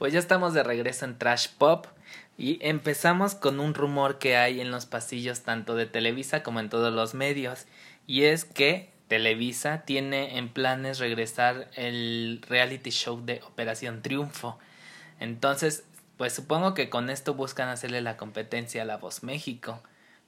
Pues ya estamos de regreso en Trash Pop y empezamos con un rumor que hay en los pasillos tanto de Televisa como en todos los medios y es que Televisa tiene en planes regresar el reality show de Operación Triunfo. Entonces, pues supongo que con esto buscan hacerle la competencia a La Voz México.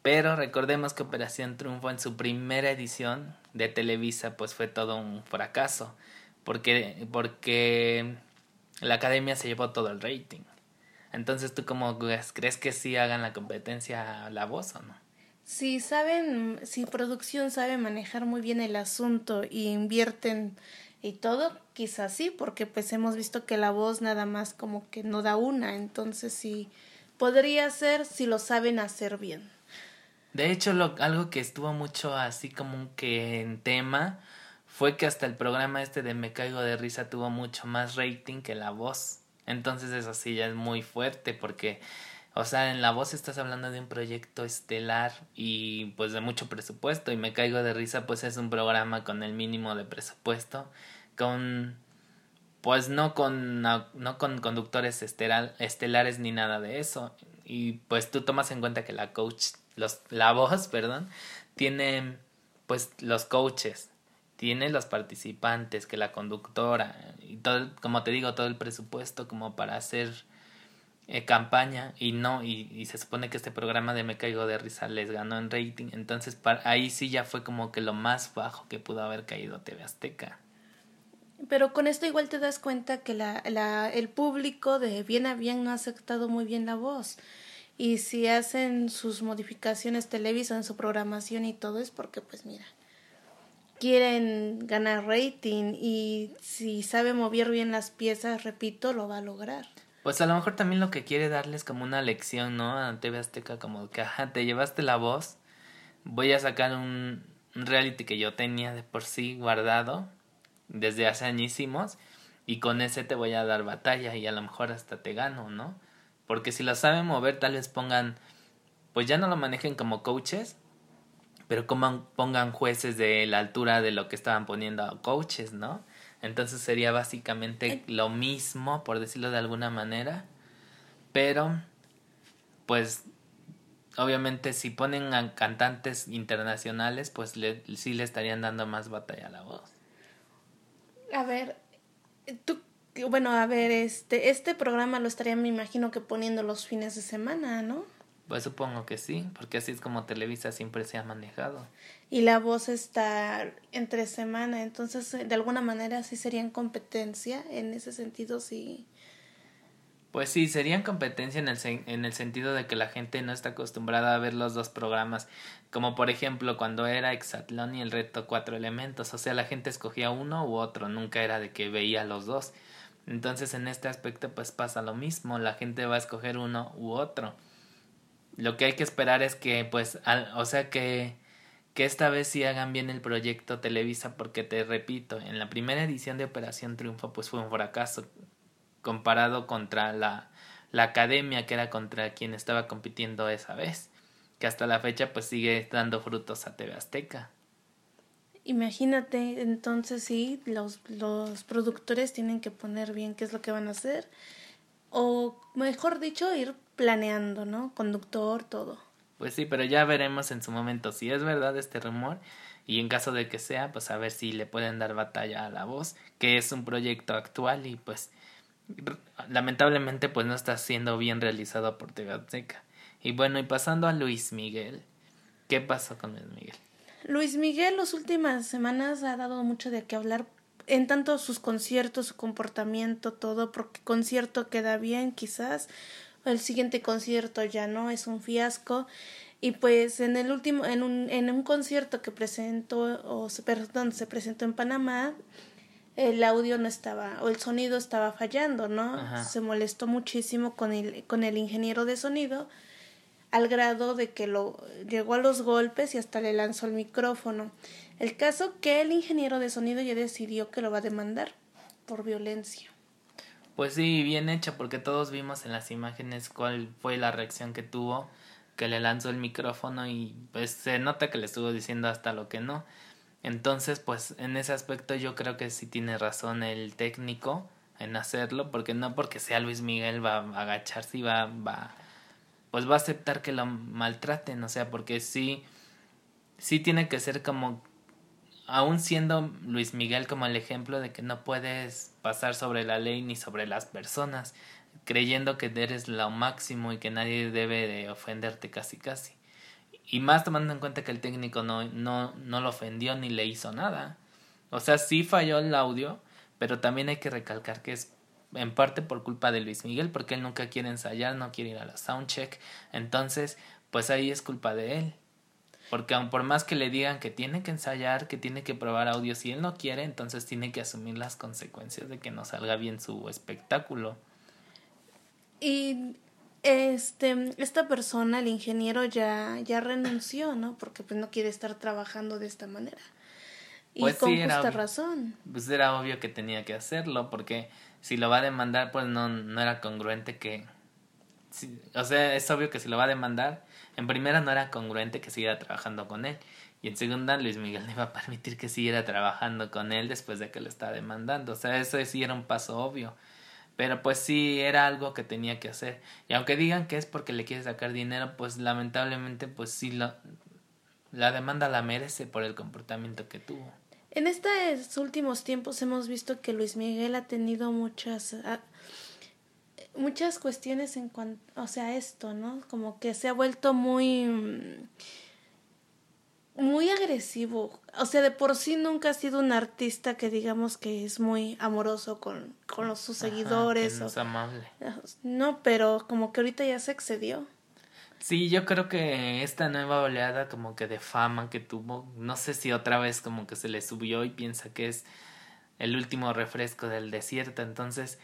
Pero recordemos que Operación Triunfo en su primera edición de Televisa pues fue todo un fracaso. Porque, porque la academia se llevó todo el rating. Entonces, ¿tú cómo crees que sí hagan la competencia a la voz o no? Si saben, si producción sabe manejar muy bien el asunto y invierten y todo, quizás sí, porque pues hemos visto que la voz nada más como que no da una, entonces sí podría ser si lo saben hacer bien. De hecho, lo, algo que estuvo mucho así como que en tema fue que hasta el programa este de Me Caigo de Risa tuvo mucho más rating que La Voz. Entonces eso sí ya es muy fuerte porque, o sea, en La Voz estás hablando de un proyecto estelar y pues de mucho presupuesto y Me Caigo de Risa pues es un programa con el mínimo de presupuesto, con pues no con, no con conductores estelares ni nada de eso. Y pues tú tomas en cuenta que la coach, los, la voz, perdón, tiene pues los coaches tiene los participantes, que la conductora, y todo, como te digo, todo el presupuesto como para hacer eh, campaña y no, y, y, se supone que este programa de Me Caigo de Risa les ganó en rating, entonces para, ahí sí ya fue como que lo más bajo que pudo haber caído TV Azteca. Pero con esto igual te das cuenta que la, la, el público de bien a bien no ha aceptado muy bien la voz. Y si hacen sus modificaciones Televisa en su programación y todo es porque pues mira, quieren ganar rating y si sabe mover bien las piezas, repito, lo va a lograr. Pues a lo mejor también lo que quiere darles como una lección, ¿no? A TV Azteca, como que, te llevaste la voz, voy a sacar un, reality que yo tenía de por sí guardado desde hace añísimos y con ese te voy a dar batalla y a lo mejor hasta te gano, ¿no? Porque si lo saben mover, tal vez pongan, pues ya no lo manejen como coaches, pero como pongan jueces de la altura de lo que estaban poniendo a coaches, ¿no? Entonces sería básicamente lo mismo, por decirlo de alguna manera, pero pues obviamente si ponen a cantantes internacionales, pues le, sí le estarían dando más batalla a la voz. A ver, tú, bueno, a ver, este, este programa lo estarían, me imagino que poniendo los fines de semana, ¿no? Pues supongo que sí, porque así es como Televisa siempre se ha manejado. Y la voz está entre semana, entonces de alguna manera sí serían competencia, en ese sentido sí. Pues sí, serían competencia en el, en el sentido de que la gente no está acostumbrada a ver los dos programas, como por ejemplo cuando era Exatlón y el reto Cuatro Elementos, o sea, la gente escogía uno u otro, nunca era de que veía los dos. Entonces en este aspecto pues pasa lo mismo, la gente va a escoger uno u otro lo que hay que esperar es que, pues, o sea, que, que esta vez sí hagan bien el proyecto Televisa, porque te repito, en la primera edición de Operación Triunfo, pues fue un fracaso comparado contra la, la academia, que era contra quien estaba compitiendo esa vez, que hasta la fecha, pues sigue dando frutos a TV Azteca. Imagínate, entonces sí, los, los productores tienen que poner bien qué es lo que van a hacer, o mejor dicho, ir planeando, ¿no? Conductor, todo. Pues sí, pero ya veremos en su momento si es verdad este rumor y en caso de que sea, pues a ver si le pueden dar batalla a la voz, que es un proyecto actual y pues lamentablemente pues no está siendo bien realizado por Tegatseca. Y bueno, y pasando a Luis Miguel, ¿qué pasó con Luis Miguel? Luis Miguel las últimas semanas ha dado mucho de qué hablar en tanto sus conciertos, su comportamiento, todo, porque concierto queda bien quizás, el siguiente concierto ya no es un fiasco y pues en el último en un en un concierto que presentó o se, perdón, se presentó en Panamá el audio no estaba o el sonido estaba fallando, ¿no? Se molestó muchísimo con el con el ingeniero de sonido al grado de que lo llegó a los golpes y hasta le lanzó el micrófono. El caso que el ingeniero de sonido ya decidió que lo va a demandar por violencia. Pues sí, bien hecho, porque todos vimos en las imágenes cuál fue la reacción que tuvo, que le lanzó el micrófono y pues se nota que le estuvo diciendo hasta lo que no. Entonces, pues en ese aspecto yo creo que sí tiene razón el técnico en hacerlo, porque no porque sea Luis Miguel va a agacharse y va, va, pues va a aceptar que lo maltraten, o sea, porque sí, sí tiene que ser como, aún siendo Luis Miguel como el ejemplo de que no puedes pasar sobre la ley ni sobre las personas, creyendo que eres lo máximo y que nadie debe de ofenderte casi casi. Y más tomando en cuenta que el técnico no, no, no lo ofendió ni le hizo nada. O sea, sí falló el audio, pero también hay que recalcar que es en parte por culpa de Luis Miguel, porque él nunca quiere ensayar, no quiere ir a la soundcheck. Entonces, pues ahí es culpa de él. Porque aun por más que le digan que tiene que ensayar, que tiene que probar audio, si él no quiere, entonces tiene que asumir las consecuencias de que no salga bien su espectáculo. Y este esta persona, el ingeniero ya ya renunció, ¿no? Porque pues no quiere estar trabajando de esta manera. Y Pues con sí, justa obvio. razón. Pues era obvio que tenía que hacerlo, porque si lo va a demandar, pues no, no era congruente que... si- o sea, es obvio que si lo va a demandar, en primera no era congruente que siguiera trabajando con él. Y en segunda, Luis Miguel no iba a permitir que siguiera trabajando con él después de que lo está demandando. O sea, eso sí era un paso obvio. Pero pues sí, era algo que tenía que hacer. Y aunque digan que es porque le quiere sacar dinero, pues lamentablemente, pues sí, lo, la demanda la merece por el comportamiento que tuvo. En estos últimos tiempos hemos visto que Luis Miguel ha tenido muchas muchas cuestiones en cuanto, o sea, esto, ¿no? Como que se ha vuelto muy mm, muy agresivo. O sea, de por sí nunca ha sido un artista que digamos que es muy amoroso con, con los, sus Ajá, seguidores. que no o- es amable. no, pero como que ahorita ya se excedió. Sí, yo creo que esta nueva oleada como que de fama que tuvo, no sé si otra vez como que se le subió y piensa que es el último refresco del desierto, entonces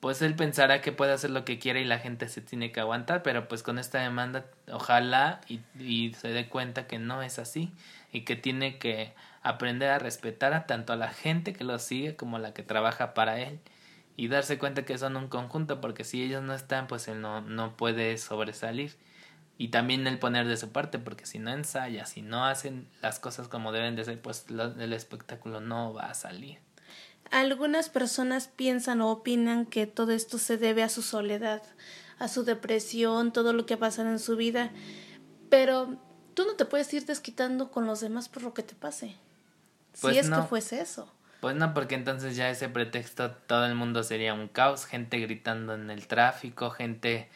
pues él pensará que puede hacer lo que quiera y la gente se tiene que aguantar, pero pues con esta demanda ojalá y, se dé cuenta que no es así y que tiene que aprender a respetar a tanto a la gente que lo sigue como a la que trabaja para él y darse cuenta que son un conjunto porque si ellos no están pues él no, no puede sobresalir y también él poner de su parte porque si no ensaya, si no hacen las cosas como deben de ser pues lo- el espectáculo no va a salir. Algunas personas piensan o opinan que todo esto se debe a su soledad, a su depresión, todo lo que ha pasado en su vida, pero tú no te puedes ir desquitando con los demás por lo que te pase. Pues si es no. que fuese eso. Pues no, porque entonces ya ese pretexto todo el mundo sería un caos, gente gritando en el tráfico, gente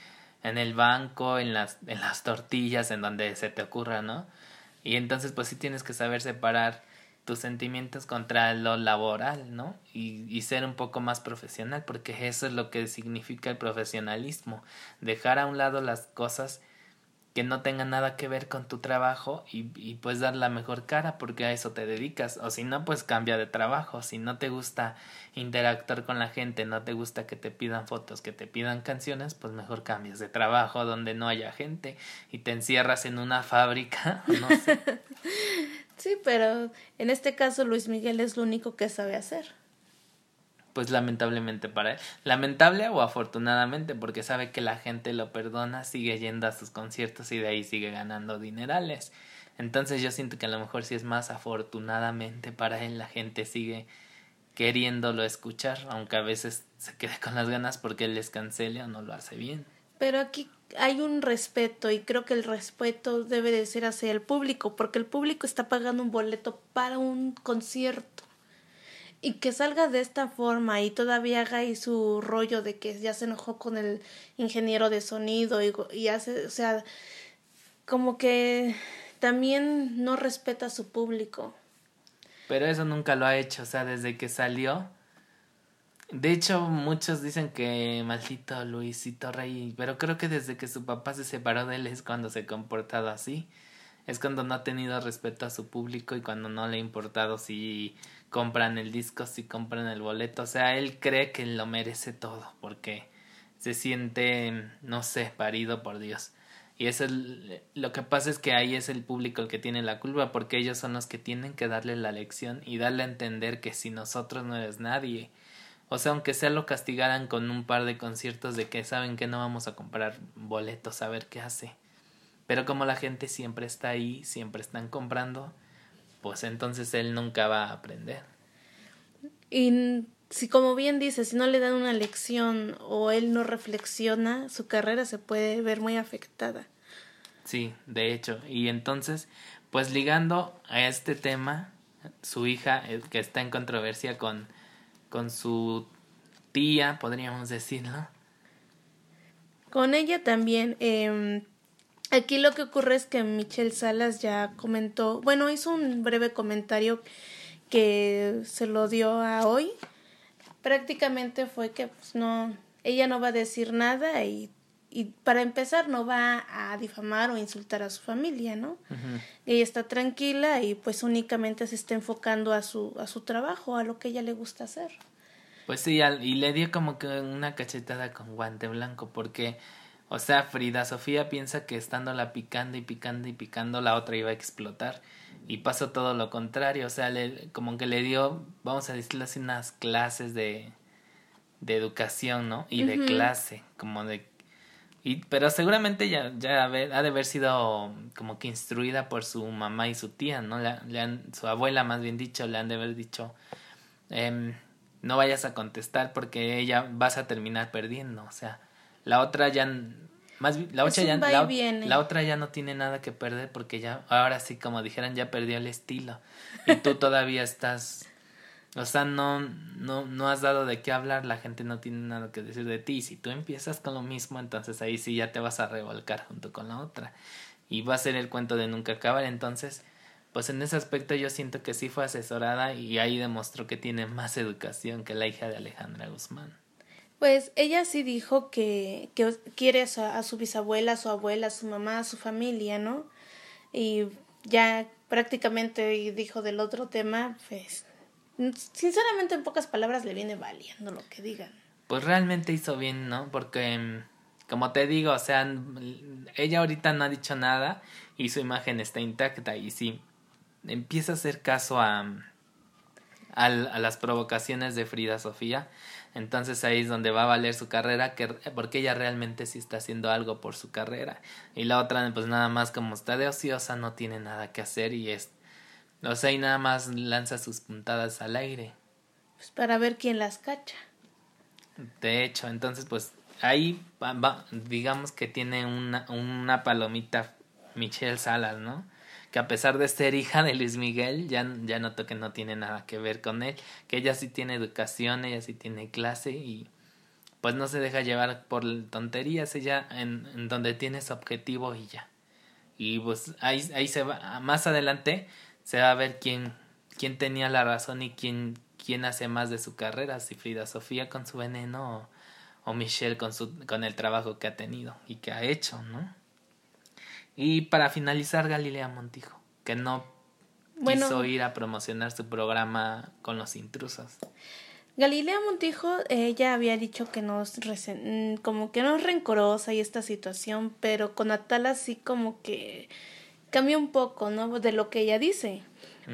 en el banco, en las, en las tortillas, en donde se te ocurra, ¿no? Y entonces pues sí tienes que saber separar tus sentimientos contra lo laboral, ¿no? Y, y ser un poco más profesional, porque eso es lo que significa el profesionalismo, dejar a un lado las cosas que no tengan nada que ver con tu trabajo y, y pues dar la mejor cara porque a eso te dedicas. O si no pues cambia de trabajo. Si no te gusta interactuar con la gente no te gusta que te pidan fotos que te pidan canciones pues mejor cambias de trabajo donde no haya gente y te encierras en una fábrica no sé Sí, pero en este caso Luis Miguel es lo único que sabe hacer. pues lamentablemente para él. Lamentable o afortunadamente porque sabe que la gente lo perdona sigue yendo a sus conciertos y de ahí sigue ganando dinerales. Entonces yo siento que a lo mejor sí es más afortunadamente para él la gente sigue queriéndolo escuchar aunque a veces se quede con las ganas porque él les cancele o no lo hace bien Pero aquí hay un respeto y creo que el respeto debe de ser hacia el público, porque el público está pagando un boleto para un concierto. Y que salga de esta forma y todavía haga ahí su rollo de que ya se enojó con el ingeniero de sonido y, y hace, o sea, como que también no respeta a su público. Pero eso nunca lo ha hecho, o sea, desde que salió. De hecho, muchos dicen que maldito Luisito Rey, pero creo que desde que su papá se separó de él es cuando se ha comportado así. Es cuando no ha tenido respeto a su público y cuando no le ha importado si compran el disco, si compran el boleto. O sea, él cree que lo merece todo porque se siente, no sé, parido por Dios. Y eso es lo que pasa es que ahí es el público el que tiene la culpa porque ellos son los que tienen que darle la lección y darle a entender que si nosotros no eres nadie. O sea, aunque sea lo castigaran con un par de conciertos de que saben que no vamos a comprar boletos a ver qué hace. Pero como la gente siempre está ahí, siempre están comprando, pues entonces él nunca va a aprender. Y si como bien dice, si no le dan una lección o él no reflexiona, su carrera se puede ver muy afectada. Sí, de hecho. Y entonces, pues ligando a este tema, su hija, eh, que está en controversia con, con su tía, podríamos decirlo. Con ella también. Eh, aquí lo que ocurre es que Michelle Salas ya comentó, bueno, hizo un breve comentario que se lo dio a hoy. Prácticamente fue que pues no, ella no va a decir nada y y para empezar no va a difamar o insultar a su familia, ¿no? Ella está tranquila y pues únicamente se está enfocando a su, a su trabajo, a lo que ella le gusta hacer. Pues sí, y le dio como que una cachetada con guante blanco, porque, o sea, Frida Sofía piensa que estándola picando y picando y picando, la otra iba a explotar. Y pasó todo lo contrario, o sea, le, como que le dio, vamos a decirlo así, unas clases de, de educación, ¿no? Y de clase, como de y, pero seguramente ya, ya ha de haber sido como que instruida por su mamá y su tía, ¿no? Le, han, su abuela, más bien dicho, le han de haber dicho, eh, no vayas a contestar porque ella vas a terminar perdiendo. O sea, la otra ya, más la otra, ya, la, la, otra ya no tiene nada que perder porque ya, ahora sí, como dijeran, ya perdió el estilo. Y tú todavía estás o sea, no, no, no has dado de qué hablar, la gente no tiene nada que decir de ti. Y si tú empiezas con lo mismo, entonces ahí sí ya te vas a revolcar junto con la otra. Y va a ser el cuento de nunca acabar. Entonces, pues en ese aspecto yo siento que sí fue asesorada y ahí demostró que tiene más educación que la hija de Alejandra Guzmán. Pues ella sí dijo que, que quiere a a su bisabuela, a su abuela, a su mamá, a su familia, ¿no? Y ya prácticamente dijo del otro tema, pues Sinceramente, en pocas palabras, le viene valiendo lo que digan. Pues realmente hizo bien, ¿no? Porque, mm, como te digo, o sea, ella ahorita no ha dicho nada y su imagen está intacta. Y si empieza a hacer caso a, a, las provocaciones de Frida Sofía, entonces ahí es donde va a valer su carrera, que, porque ella realmente sí está haciendo algo por su carrera. Y la otra, pues nada más como está de ociosa, no tiene nada que hacer y es o sea, y nada más lanza sus puntadas al aire. Pues para ver quién las cacha. De hecho, entonces pues ahí va, digamos que tiene una, una palomita Michelle Salas, ¿no? Que a pesar de ser hija de Luis Miguel, ya, ya noto que no tiene nada que ver con él, que ella sí tiene educación, ella sí tiene clase y pues no se deja llevar por tonterías, ella en, en donde tiene su objetivo y ya. Y pues ahí, ahí se va, más adelante se va a ver quién, quién tenía la razón y quién, quién hace más de su carrera, si Frida Sofía con su veneno o, o Michelle con, su, con el trabajo que ha tenido y que ha hecho, ¿no? Y para finalizar, Galilea Montijo, que no quiso ir a promocionar su programa con los intrusos. Galilea Montijo, ella había dicho que no es como que no es rencorosa y esta situación, pero con Atala sí como que cambia un poco, ¿no? De lo que ella dice.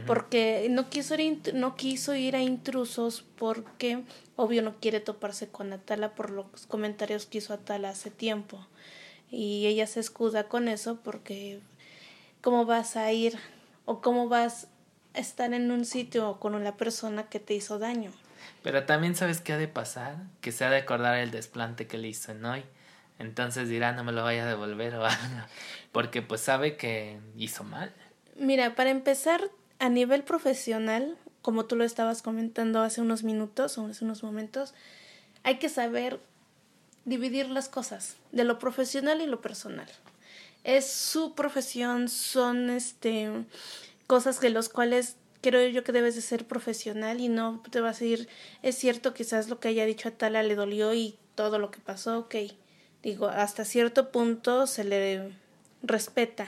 Porque no quiso, ir, no quiso ir a intrusos porque, obvio, no quiere toparse con Atala por los comentarios que hizo Atala hace tiempo. Y ella se escuda con eso porque, ¿cómo vas a ir o cómo vas a estar en un sitio con una persona que te hizo daño? Pero también sabes qué ha de pasar, que se ha de acordar el desplante que le hizo en hoy entonces dirá no me lo vaya a devolver o algo, porque pues sabe que hizo mal. Mira, para empezar, a nivel profesional, como tú lo estabas comentando hace unos minutos o hace unos momentos, hay que saber dividir las cosas de lo profesional y lo personal. Es su profesión, son este cosas de los cuales creo yo que debes de ser profesional y no te vas a ir, es cierto, quizás lo que haya dicho a Tala le dolió y todo lo que pasó, ok digo, hasta cierto punto se le respeta,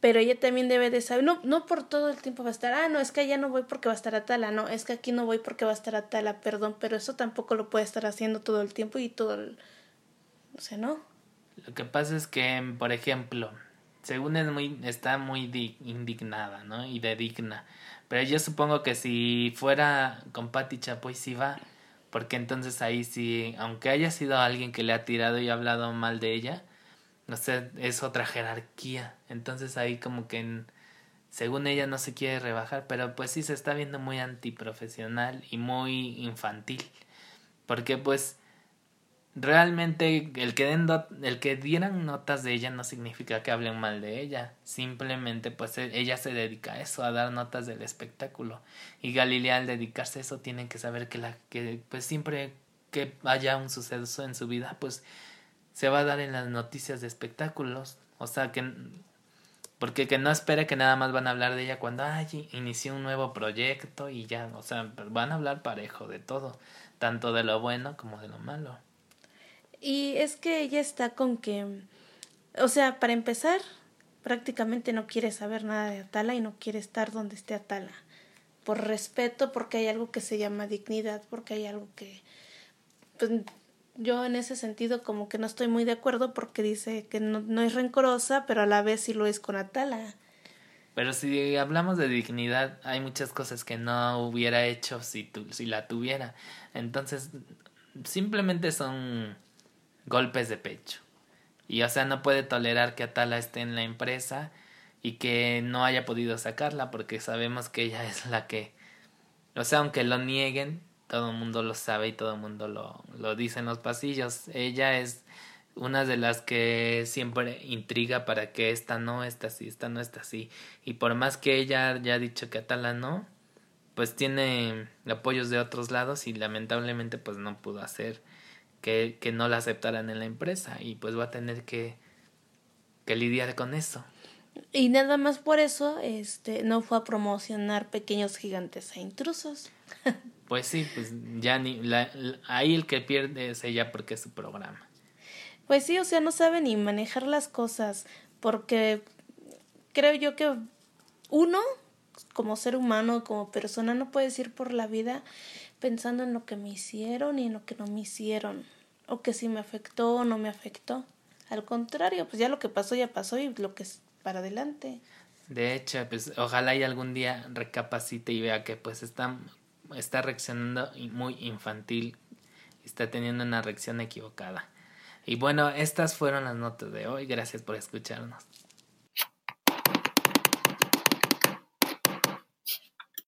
pero ella también debe de saber, no, no por todo el tiempo va a estar, ah, no, es que allá no voy porque va a estar a Tala, no, es que aquí no voy porque va a estar a Tala, perdón, pero eso tampoco lo puede estar haciendo todo el tiempo y todo el, o sea, ¿no? Lo que pasa es que, por ejemplo, según es muy, está muy indignada, ¿no? Y de digna. Pero yo supongo que si fuera con Patti Chapoy sí va, porque entonces ahí sí, aunque haya sido alguien que le ha tirado y ha hablado mal de ella, no sé, es otra jerarquía. Entonces ahí como que según ella no se quiere rebajar, pero pues sí se está viendo muy antiprofesional y muy infantil. Porque pues realmente el que, den el que dieran notas de ella no significa que hablen mal de ella. Simplemente pues e, ella se dedica a eso, a dar notas del espectáculo. Y Galilea al dedicarse a eso tienen que saber que la que pues siempre que haya un suceso en su vida pues se va a dar en las noticias de espectáculos. O sea que porque que no espere que nada más van a hablar de ella cuando ay, inició un nuevo proyecto y ya, o sea, van a hablar parejo de todo, tanto de lo bueno como de lo malo. Y es que ella está con que, o sea, para empezar, prácticamente no quiere saber nada de Atala y no quiere estar donde esté Atala. Por respeto, porque hay algo que se llama dignidad, porque hay algo que, pues, yo en ese sentido como que no estoy muy de acuerdo porque dice que no, no es rencorosa, pero a la vez sí lo es con Atala. Pero si hablamos de dignidad, hay muchas cosas que no hubiera hecho si, tu, si la tuviera. Entonces, simplemente son golpes de pecho. Y o sea, no puede tolerar que Atala esté en la empresa y que no haya podido sacarla porque sabemos que ella es la que, o sea, aunque lo nieguen, todo el mundo lo sabe y todo el mundo lo, lo dice en los pasillos. Ella es una de las que siempre intriga para que esta no está así, esta no está así. Y por más que ella ya ha dicho que Atala no, pues tiene apoyos de otros lados y lamentablemente pues no pudo hacer que, que no la aceptaran en la empresa y pues va a tener que, que lidiar con eso. Y nada más por eso este no fue a promocionar pequeños gigantes e intrusos. Pues sí, pues ya ni la, ahí el que pierde es ella porque es su programa. Pues sí, o sea, no sabe ni manejar las cosas porque creo yo que uno como ser humano, como persona no puedes ir por la vida pensando en lo que me hicieron y en lo que no me hicieron o que si me afectó o no me afectó. Al contrario, pues ya lo que pasó ya pasó y lo que es para adelante. De hecho, pues ojalá y algún día recapacite y vea que pues está está reaccionando muy infantil, está teniendo una reacción equivocada. Y bueno, estas fueron las notas de hoy. Gracias por escucharnos.